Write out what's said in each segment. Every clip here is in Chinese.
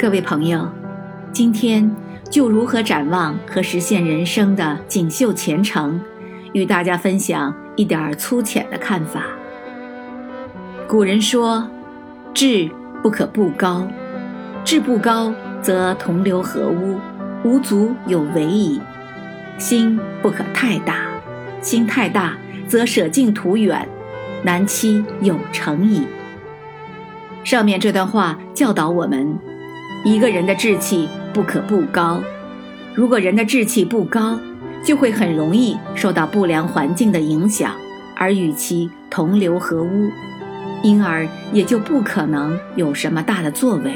各位朋友，今天就如何展望和实现人生的锦绣前程，与大家分享一点粗浅的看法。古人说：“志不可不高，志不高则同流合污，无足有为矣；心不可太大，心太大则舍近图远，难期有成矣。”上面这段话教导我们。一个人的志气不可不高，如果人的志气不高，就会很容易受到不良环境的影响，而与其同流合污，因而也就不可能有什么大的作为。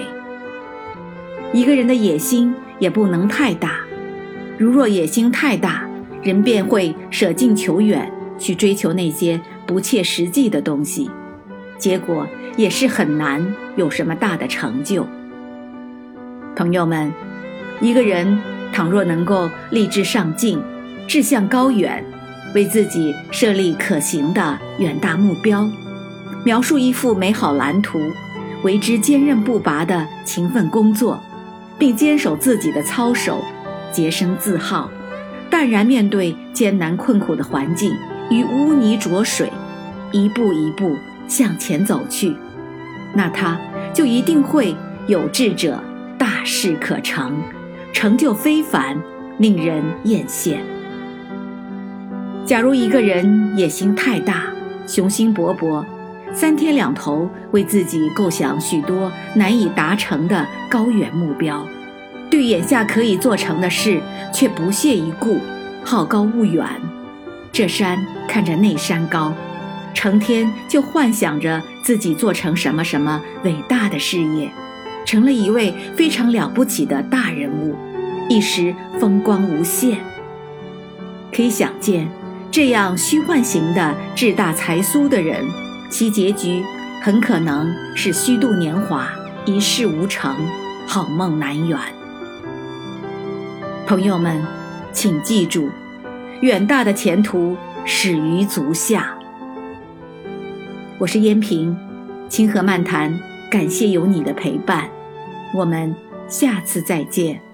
一个人的野心也不能太大，如若野心太大，人便会舍近求远，去追求那些不切实际的东西，结果也是很难有什么大的成就。朋友们，一个人倘若能够立志上进，志向高远，为自己设立可行的远大目标，描述一幅美好蓝图，为之坚韧不拔的勤奋工作，并坚守自己的操守，洁身自好，淡然面对艰难困苦的环境与污泥浊水，一步一步向前走去，那他就一定会有志者。大事可成，成就非凡，令人艳羡。假如一个人野心太大，雄心勃勃，三天两头为自己构想许多难以达成的高远目标，对眼下可以做成的事却不屑一顾，好高骛远。这山看着那山高，成天就幻想着自己做成什么什么伟大的事业。成了一位非常了不起的大人物，一时风光无限。可以想见，这样虚幻型的志大才疏的人，其结局很可能是虚度年华，一事无成，好梦难圆。朋友们，请记住，远大的前途始于足下。我是燕平，清河漫谈。感谢有你的陪伴，我们下次再见。